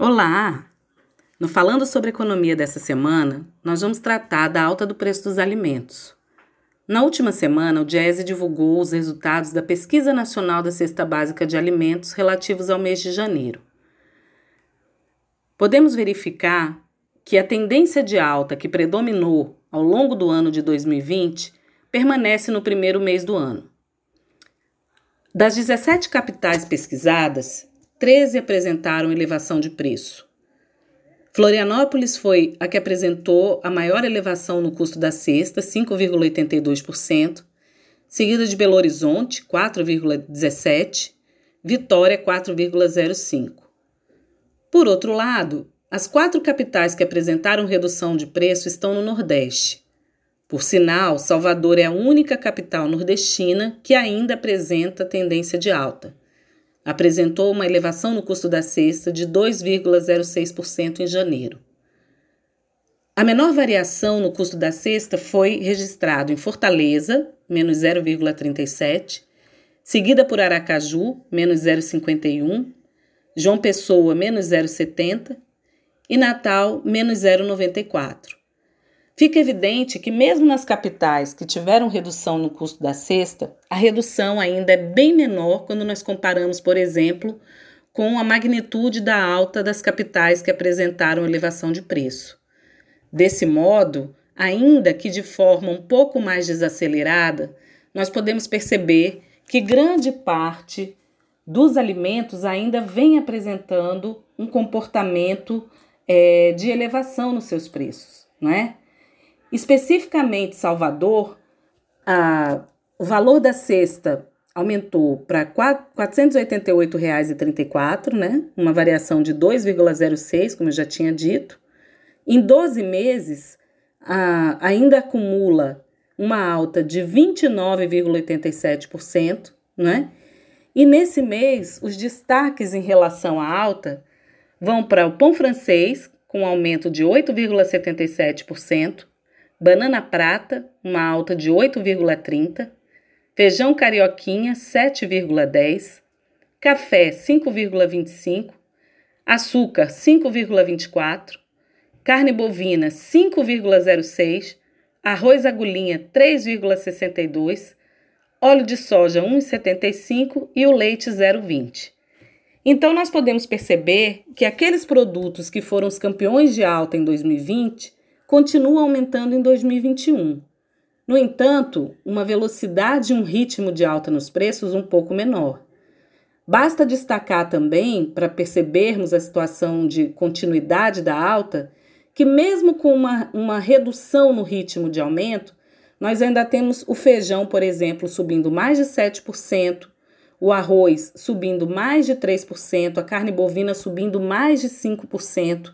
Olá! No Falando sobre Economia dessa semana, nós vamos tratar da alta do preço dos alimentos. Na última semana, o Diese divulgou os resultados da Pesquisa Nacional da Cesta Básica de Alimentos relativos ao mês de janeiro. Podemos verificar que a tendência de alta que predominou ao longo do ano de 2020 permanece no primeiro mês do ano. Das 17 capitais pesquisadas, 13 apresentaram elevação de preço. Florianópolis foi a que apresentou a maior elevação no custo da cesta, 5,82%, seguida de Belo Horizonte, 4,17%, Vitória, 4,05%. Por outro lado, as quatro capitais que apresentaram redução de preço estão no Nordeste. Por sinal, Salvador é a única capital nordestina que ainda apresenta tendência de alta apresentou uma elevação no custo da cesta de 2,06% em janeiro. A menor variação no custo da cesta foi registrado em Fortaleza, menos 0,37, seguida por Aracaju, menos 0,51, João Pessoa, menos 0,70 e Natal, menos 0,94. Fica evidente que, mesmo nas capitais que tiveram redução no custo da cesta, a redução ainda é bem menor quando nós comparamos, por exemplo, com a magnitude da alta das capitais que apresentaram elevação de preço. Desse modo, ainda que de forma um pouco mais desacelerada, nós podemos perceber que grande parte dos alimentos ainda vem apresentando um comportamento é, de elevação nos seus preços, não é? Especificamente Salvador, a, o valor da cesta aumentou para R$ 488,34, né? Uma variação de 2,06, como eu já tinha dito. Em 12 meses, a, ainda acumula uma alta de 29,87%, né? E nesse mês, os destaques em relação à alta vão para o pão francês, com um aumento de 8,77%, banana prata, uma alta de 8,30, feijão carioquinha 7,10, café 5,25, açúcar 5,24, carne bovina 5,06, arroz agulhinha 3,62, óleo de soja 1,75 e o leite 0,20. Então nós podemos perceber que aqueles produtos que foram os campeões de alta em 2020 continua aumentando em 2021. No entanto, uma velocidade e um ritmo de alta nos preços um pouco menor. Basta destacar também, para percebermos a situação de continuidade da alta, que mesmo com uma, uma redução no ritmo de aumento, nós ainda temos o feijão, por exemplo, subindo mais de 7%, o arroz subindo mais de 3%, a carne bovina subindo mais de 5%,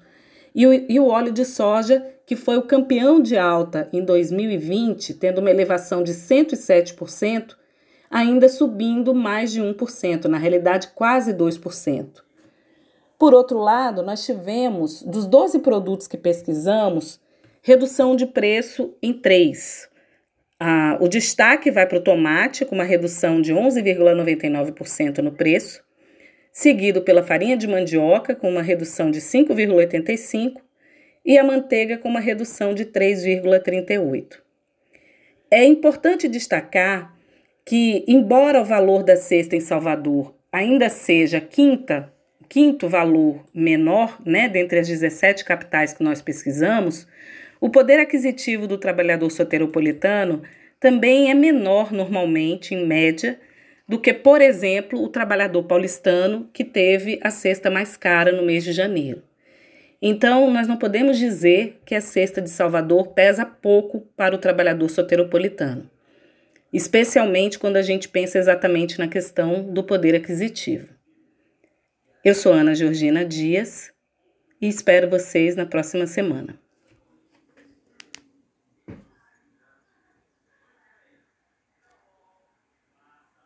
e o, e o óleo de soja, que foi o campeão de alta em 2020, tendo uma elevação de 107%, ainda subindo mais de 1%, na realidade quase 2%. Por outro lado, nós tivemos, dos 12 produtos que pesquisamos, redução de preço em 3. Ah, o destaque vai para o tomate, com uma redução de 11,99% no preço seguido pela farinha de mandioca, com uma redução de 5,85%, e a manteiga, com uma redução de 3,38%. É importante destacar que, embora o valor da cesta em Salvador ainda seja quinta, quinto valor menor, né, dentre as 17 capitais que nós pesquisamos, o poder aquisitivo do trabalhador soteropolitano também é menor normalmente, em média, do que, por exemplo, o trabalhador paulistano que teve a cesta mais cara no mês de janeiro. Então, nós não podemos dizer que a cesta de Salvador pesa pouco para o trabalhador soteropolitano, especialmente quando a gente pensa exatamente na questão do poder aquisitivo. Eu sou Ana Georgina Dias e espero vocês na próxima semana.